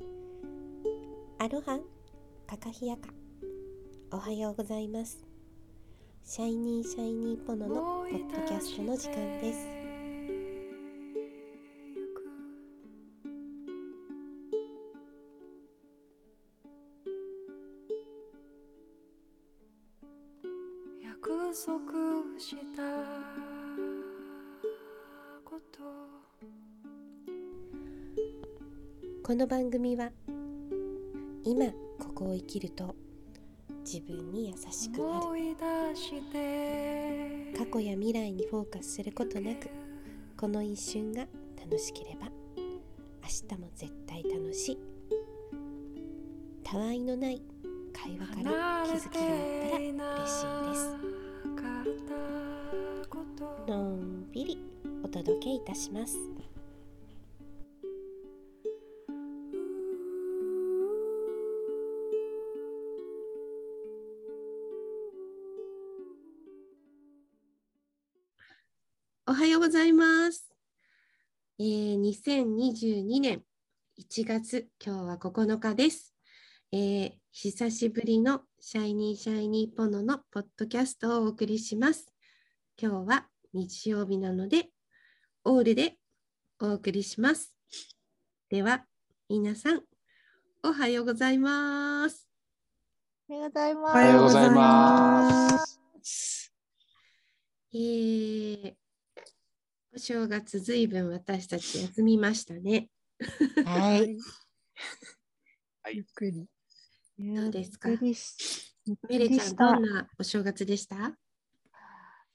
アロハカカヒヤカ。おはようございます。シャイニーシャイニーポノのポッドキャストの時間です。約束したこと。この番組は今ここを生きると自分に優しくなる。過去や未来にフォーカスすることなくこの一瞬が楽しければ明日も絶対楽しい。たわいのない会話から気づきがあったら嬉しいです。のんびりお届けいたします2022年1月今日は9日です、えー久しぶりのシャイニーシャイニーポノのポッドキャストをお送りします今日は日曜日なのでオールでお送りしますでは皆さんおはようございますおはようございます。おはようございます。えー、お正月ずいぶん私たち休みましたね はい。ゆっくり。どうですか？メレちゃんどんなお正月でした？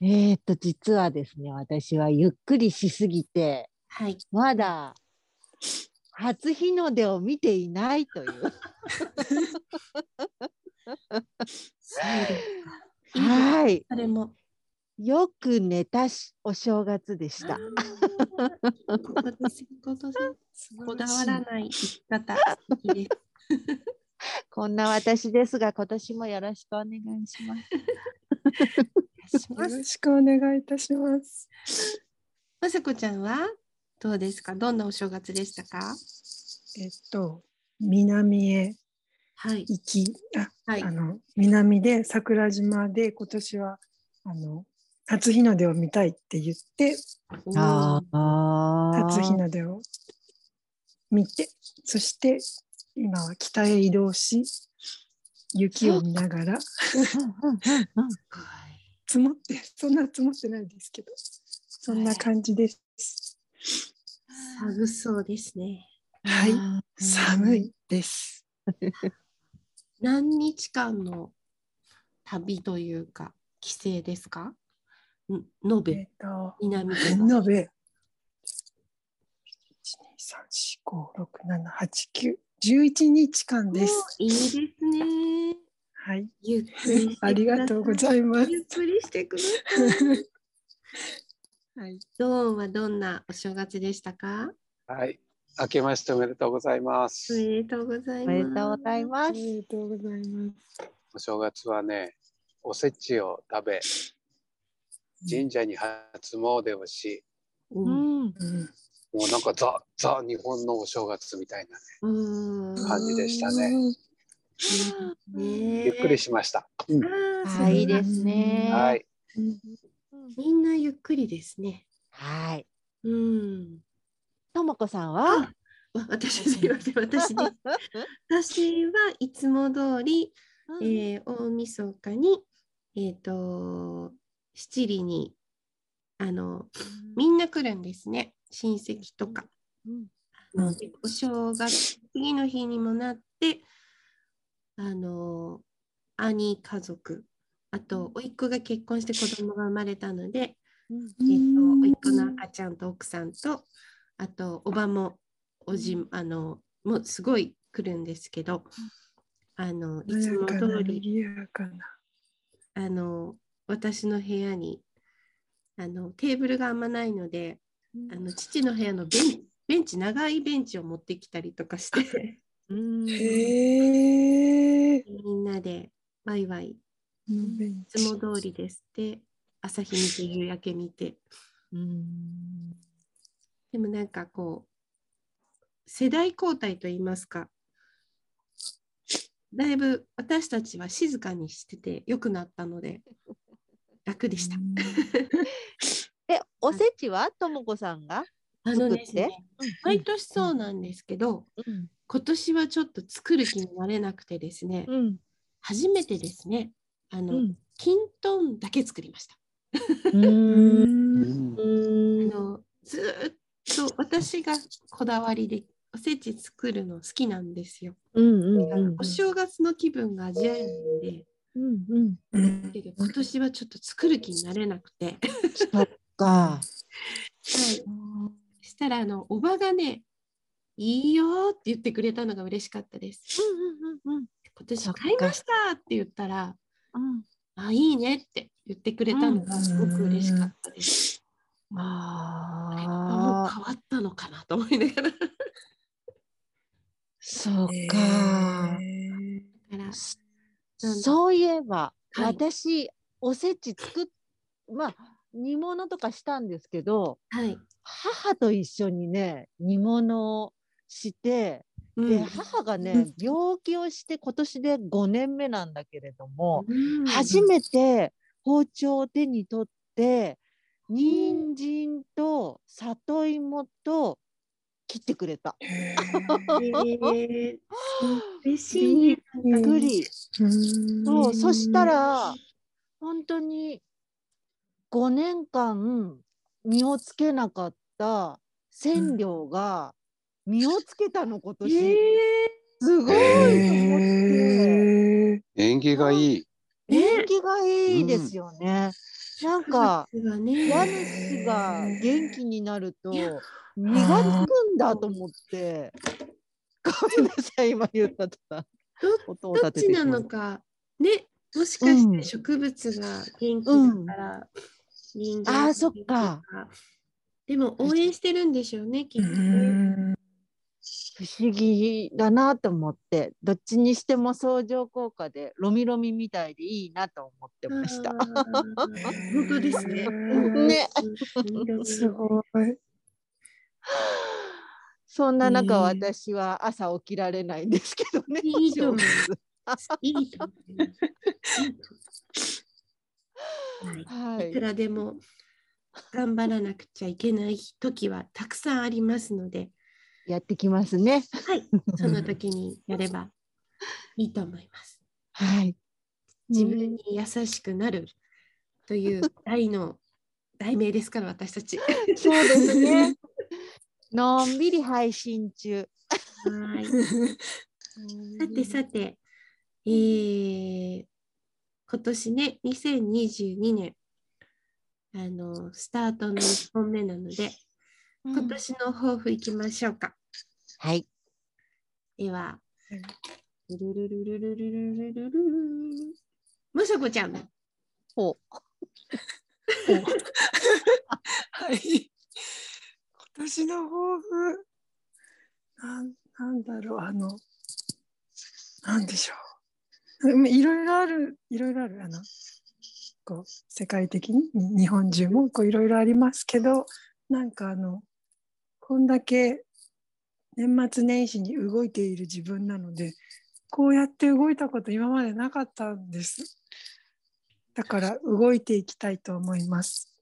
えーっと、実はですね、私はゆっくりしすぎて、はいまだ初日の出を見ていないという。そうですか はい。それもよく寝たしお正月でした。いい。こだわらない。生き方こんな私ですが、今年もよろしくお願いします。よろしくお願いいたします。まさこちゃんはどうですか？どんなお正月でしたか？えっと、南へはい。行き、あ、はいあの、南で桜島で今年は、あの、初日の出を見たいって言って、初日の出を見て、そして今は北へ移動し、雪を見ながら、積もって、そんな積もってないですけど、そんな感じです。寒そうですね。はい、寒いです。何日間の旅というか帰省ですか？ん延えべっと、南延べ、1、2、3、4、5、6、7、8、9、11日間です。いいですねはい、ゆっくりありがとうございます。ゆっくりしてください はい、ドーンはどんなお正月でしたか？はい。明けましておめでとうございまおす。めでとうございおます。めでとうございおます。めでとうございます。お正月はね、おせちを食べ、神社に初詣をし、う。うんん。うん、もうなんかザ・ザ日本のお正月みたいなね、うん。感じでしたね。ねゆっくりしました。うんあいいですね。はい。うんみんなゆっくりですね。はい。うん。ともこさんは？わ私すいません私です。私はいつも通り、えー、大晦日にえっ、と七里にあのみんな来るんですね。親戚とか。お正月次の日にもなってあの兄家族あと甥っ子が結婚して子供が生まれたので、うん。えっと甥っ子の赤ちゃんと奥さんとあとおばもおじあのもうすごい来るんですけどあのいつも通り。あの私の部屋にあのテーブルがあんまないのであの父の部屋のベンベンチ長いベンチを持ってきたりとかしてうん。みんなでワイワイいつも通りですって朝日見て夕焼け見て。うん。でもなんかこ世代交代といいますか、だいぶ私たちは静かにしてて良くなったので、楽でした。え、おせちは？ともこさんが？あの作って？ですね、毎年そうなんですけど、うん。今年はちょっと作る気になれなくてですね、うん。初めてですね、あの、うん。きんとんだけ作りました。う。うんんうんあのずーっと私がこだわりでおせち作るの好きなんですよ。うんうんお正月の気分が味わえるので、うんうん。今年はちょっと作る気になれなくて、そっか。はい、したらあのおばがね、いいよって言ってくれたのが嬉しかったです。うんうんうん今年買いましたって言ったら、うん。あ、いいねって言ってくれたのがすごく嬉しかったです。あれはもうああ、変わったのかなと思いながら。だかそっへか。ーらなんだそういえば、はい。私おせち作っ まあ煮物とかしたんですけどはい。母と一緒にね煮物をして、でうん。母がね病気をして今年で5年目なんだけれども、うん。初めて包丁を手に取って人参と里芋と切ってくれた。へえー 嬉しいね。びっくり。ーそうそしたら本当に5年間実をつけなかった千両が実をつけたの今年、えすごいと思ってへー縁起がいい。縁起がいいですよね。なんかね。家主が元気になるといや実がつくんだと思ってごめんなさい今言ったとた音をどっちなのか。ね。もしかして植物が元気だから、人間があーそっか。でも応援してるんでしょうね、きっとうね。ん不思議だなと思ってどっちにしても相乗効果でロミロミみたいでいいなと思ってました。本当ですね。ねうんすごい。そんな中、私は朝起きられないんですけどね。いいと思いますいいと思いますはいはいく。らでも頑張らなくちゃいけない時はたくさんありますので、やってきますね。はい、その時にやれば いいと思います。はい。自分に優しくなるという題の題名ですから私たち。そうですね。のんびり配信中。はい。さてさて、えー今年ね、2022年、あの、スタートの1本目なので、今年の抱負いきましょうか。はい。では、ルルルルルルルルルルルルまさこちゃん。ほはい。今年の抱負。なん、なんだろう、あの。なんでしょう。うんいろいろある、いろいろある、あの。こう、世界的に、に日本中も、こう、いろいろありますけど。なんか、あの。こんだけ。年末年始に動いている自分なので。こうやって動いたこと、今までなかったんです。だから、動いていきたいと思います。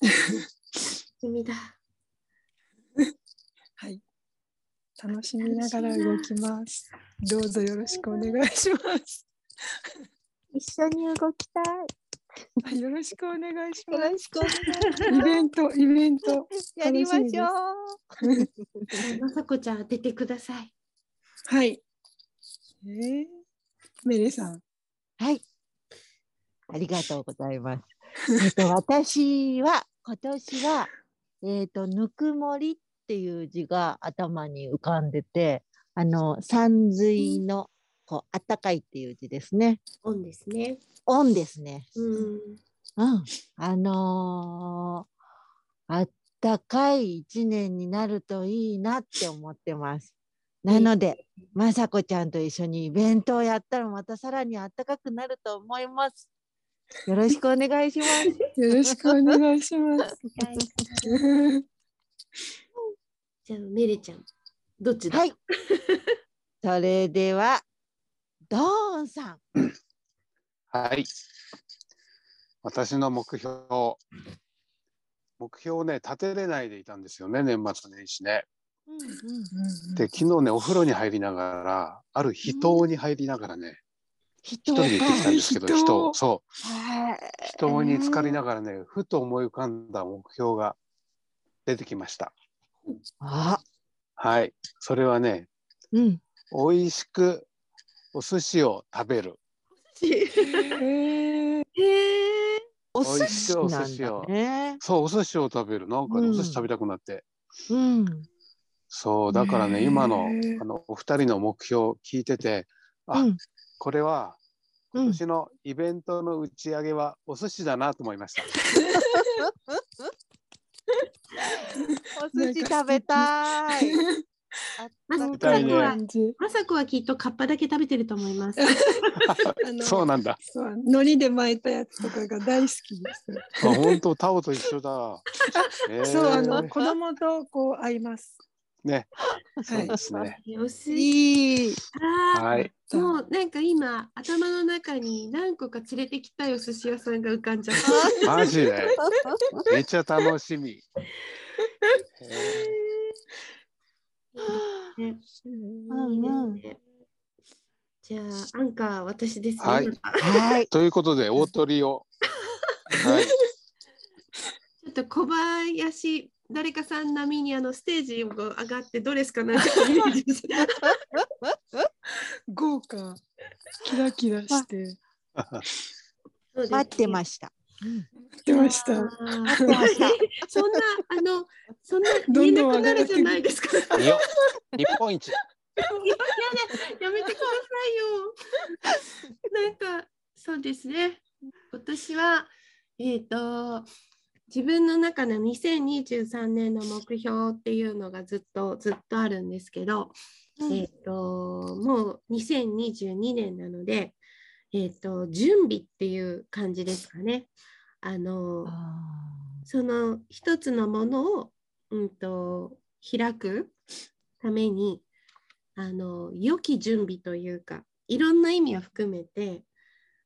う。君だ。はい。楽しみながら動きます。どうぞよろしくお願いします。一緒に動きたい。はいよろしくお願いしよまろしくお願いしす。イベント、イベント。ます。やりましょう。まさこちゃん当ててください。はい。えー、メレさん。はい。ありがとうございます。えっと、私は、今年は、えっ、と、ぬくもりっていう字が頭に浮かんでて、あの、山水の、こう、あったかいっていう字ですね。オンですね。音ですね。うん。うん。あのーあったかい一年になるといいなって思ってます。なので、まさこちゃんと一緒にイベントをやったらまたさらにあったかくなると思います。よろしくお願いします。よろしくお願いします。じゃあメレちゃんどっちだ、はい。それでは、ドーンさん。はい。私の目標。目標をね、立てれないでいたんですよね、年末年始ね。で、昨日ね、お風呂に入りながら、ある秘湯に入りながらね、人一人で行ってきたんですけど、人、そう、はい人に浸かりながらね、ふと思い浮かんだ目標が出てきました。あ、はい。それはね、うん。美味しくお寿司を食べる。へえ。へえお寿司なんだね。そう、お寿司を食べる。なんかお寿司食べたくなって。うん。そう、だからね、今のあのお二人の目標聞いてて、あ、うん。これはうん今年のイベントの打ち上げはお寿司だなと思いました。お寿司食べたい。まかいみたいねは。まさこはきっとカッパだけ食べてると思います。そうなんだ。海苔で巻いたやつとかが大好きです。あ、本当タオと一緒だ。えーそうあの子供とこう合います。ね、そうですね。お寿司。いい。あーはい。もうなんか今頭の中に何個か連れてきたいお寿司屋さんが浮かんじゃっマジで。めっちゃ楽しみ。えた。ねうんうんじゃあアンカー私ですね。はいはいー。ということで大鳥を。はい。ちょっと小林誰かさん並みにあのステージを上がってドレスかな豪華。キラキラして。待ってました。出ました。あー待ってましたそんなあのそんなどん見えなくなるじゃないですか。いいよ。日本一。いやいややめてくださいよ。なんかそうですね。今年はえっ、と自分の中の2023年の目標っていうのがずっとずっとあるんですけど、えっ、ともう2022年なので、えっ、と準備っていう感じですかね。あのその一つのものを、うん、と開くためにあの良き準備というかいろんな意味を含めて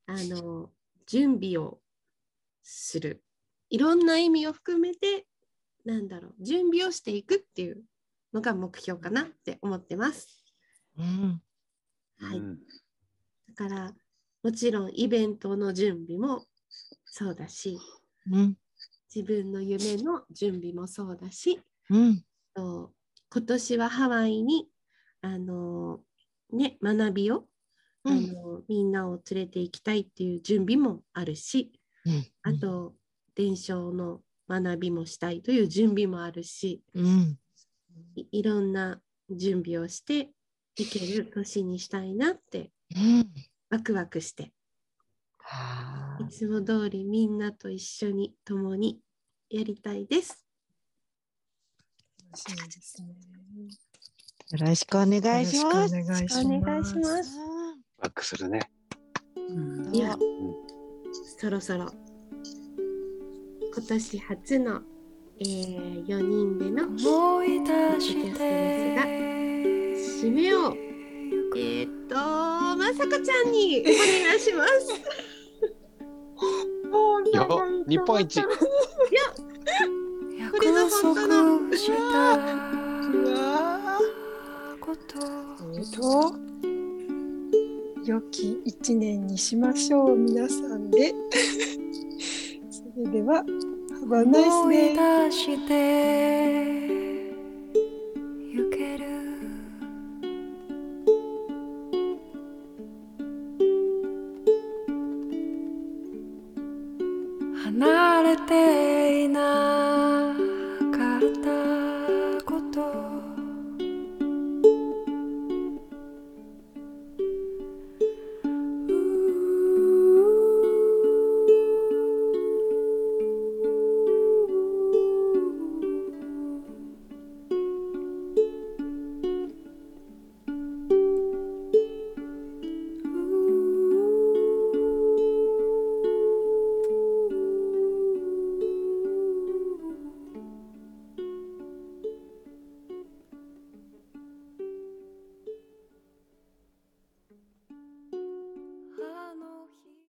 あの準備をするいろんな意味を含めてなんだろう準備をしていくっていうのが目標かなって思ってます。うん。はい、うんだからもちろんイベントの準備もそうだしうん。自分の夢の準備もそうだしうん。と今年はハワイにあの、ね、学びを、あうんのみんなを連れて行きたいっていう準備もあるしうん。あと伝承の学びもしたいという準備もあるしうん。いいろんな準備をしていける年にしたいなってうん。ワクワクしてはいつも通りみんなと一緒に共にやりたいです。楽しみですね。いよろしくお願いします。よろしくお願いします。バックするね。うんいやそろそろ今年初の、えー、4人での思い出しポッドキャストですがて締めをえー、っとまさこちゃんにお願いします。よ日本一。約これが本当の束しうたわことと良き一年にしましょう皆さんで。それでは Have a nice day. 出して